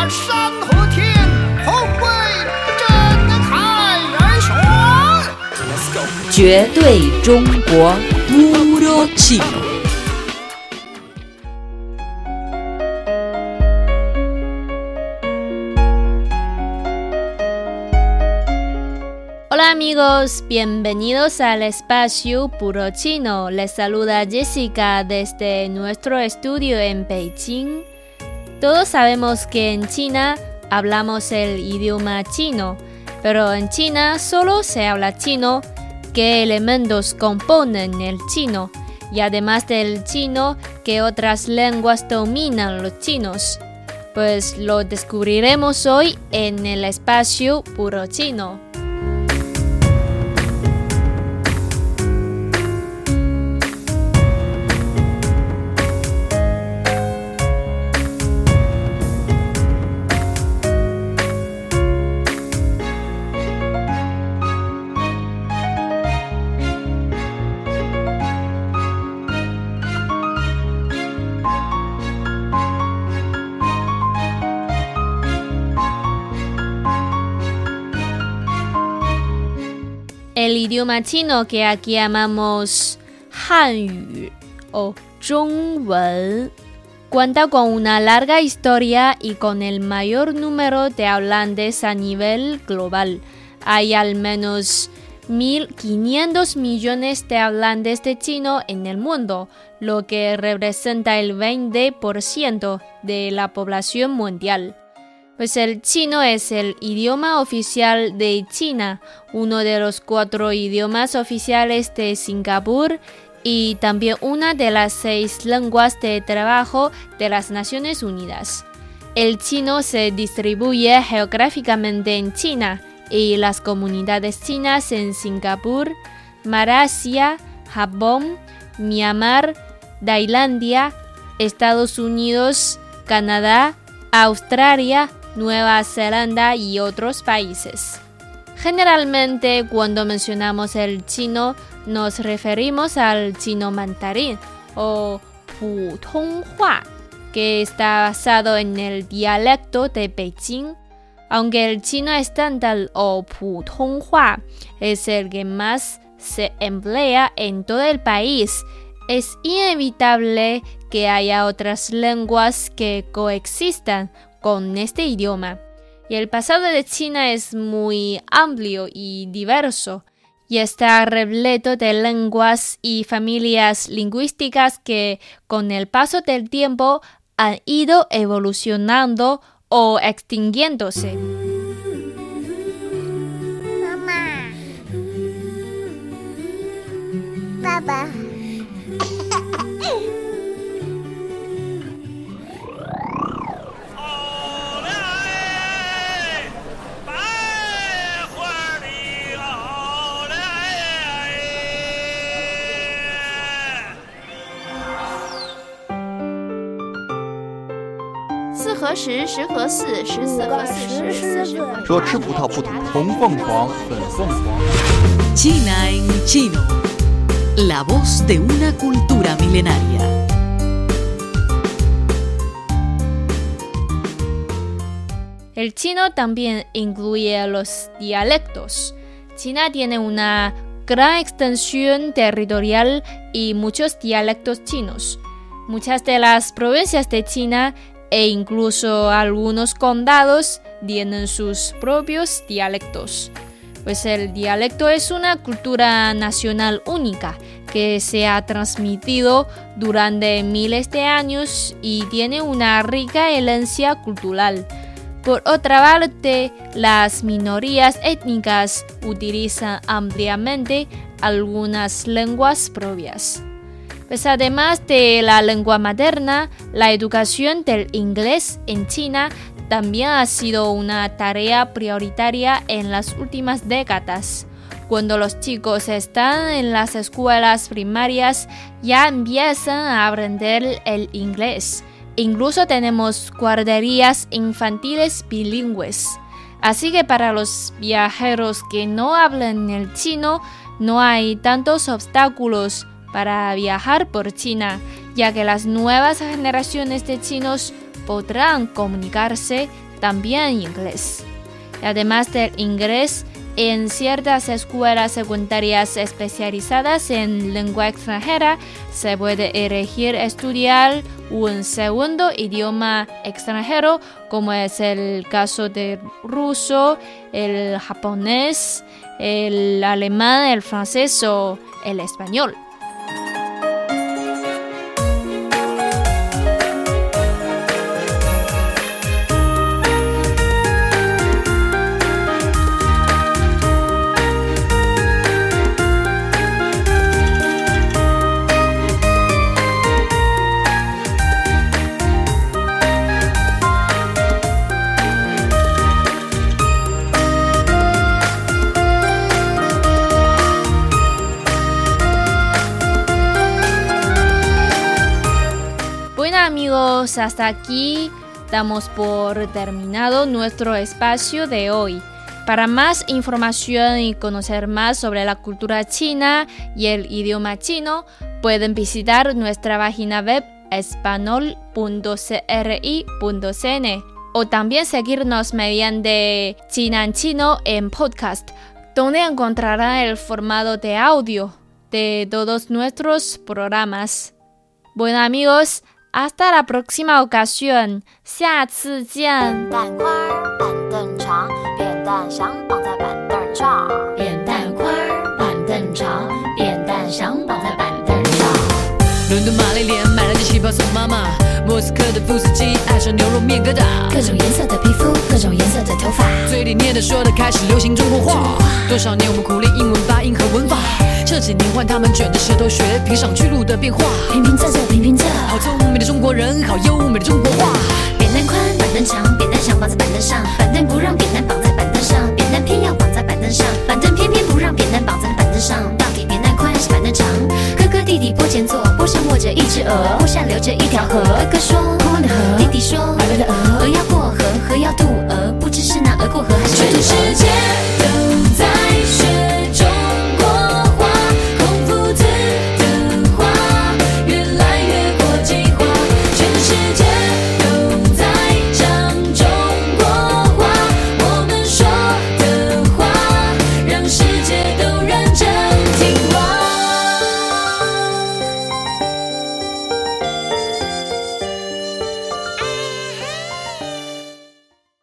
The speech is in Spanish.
把山和天同为真开元玄。绝对中国 puro chino。 Hola amigos, bienvenidos al espacio Puro Chino. Les saluda Jessica desde nuestro estudio en Beijing. Todos sabemos que en China hablamos el idioma chino, pero en China solo se habla chino. ¿Qué elementos componen el chino? Y además del chino, ¿qué otras lenguas dominan los chinos? Pues lo descubriremos hoy en el espacio Puro Chino. El idioma chino que aquí llamamos Hanyu o Zhongwen cuenta con una larga historia y con el mayor número de hablantes a nivel global. Hay al menos 1.500 millones de hablantes de chino en el mundo, lo que representa el 20% de la población mundial. Pues el chino es el idioma oficial de China, uno de los cuatro idiomas oficiales de Singapur y también una de las seis lenguas de trabajo de las Naciones Unidas. El chino se distribuye geográficamente en China y las comunidades chinas en Singapur, Malasia, Japón, Myanmar, Tailandia, Estados Unidos, Canadá, Australia, Nueva Zelanda y otros países. Generalmente cuando mencionamos el chino nos referimos al chino mandarín o Putonghua, que está basado en el dialecto de Beijing. Aunque el chino estándar o Putonghua es el que más se emplea en todo el país, es inevitable que haya otras lenguas que coexistan con este idioma. Y el pasado de China es muy amplio y diverso y está repleto de lenguas y familias lingüísticas que con el paso del tiempo han ido evolucionando o extinguiéndose. Hola, 说吃葡萄不吐红凤凰，粉凤凰。 China en chino. La voz de una cultura milenaria. El chino también incluye los dialectos. China tiene una gran extensión territorial y muchos dialectos chinos. Muchas de las provincias de China e incluso algunos condados tienen sus propios dialectos. Pues el dialecto es una cultura nacional única que se ha transmitido durante miles de años y tiene una rica herencia cultural. Por otra parte, las minorías étnicas utilizan ampliamente algunas lenguas propias. Pues además de la lengua materna, la educación del inglés en China también ha sido una tarea prioritaria en las últimas décadas. Cuando los chicos están en las escuelas primarias ya empiezan a aprender el inglés. Incluso tenemos guarderías infantiles bilingües. Así que para los viajeros que no hablan el chino, no hay tantos obstáculos para viajar por China, ya que las nuevas generaciones de chinos podrán comunicarse también inglés. Y además del inglés, en ciertas escuelas secundarias especializadas en lengua extranjera se puede elegir estudiar un segundo idioma extranjero, como es el caso del ruso, el japonés, el alemán, el francés o el español. Amigos, hasta aquí damos por terminado nuestro espacio de hoy. Para más información y conocer más sobre la cultura china y el idioma chino, pueden visitar nuestra página web espanol.cri.cn o también seguirnos mediante China en Chino en podcast, donde encontrarán el formato de audio de todos nuestros programas. Bueno amigos, hasta la próxima ocasión. 下次见。蛋块儿板凳长，扁担想绑在板凳这儿。扁担宽儿板凳长，扁担想绑在板凳上。伦敦玛丽莲买了件旗袍送妈妈，莫斯科的夫斯基爱上牛肉面疙瘩，各种颜色的皮肤，各种颜色的头发。嘴里念的说的开始流行中国话。多少年我们苦练英文发音和文法，这几年换他们卷着舌头学评上去路的变化。平平仄仄平平仄，好聪明的中国人，好优美的中国话。扁担宽，板凳长，扁担想绑在板凳上，板凳不让扁担绑在板凳上，扁担偏要绑在板凳上，板凳偏偏不让扁担绑在板凳上。到底扁担宽还是板凳长？哥哥弟弟坡前坐，坡上卧着一只鹅，坡下流着一条河。哥哥说过的河，弟弟说来了的鹅，鹅要过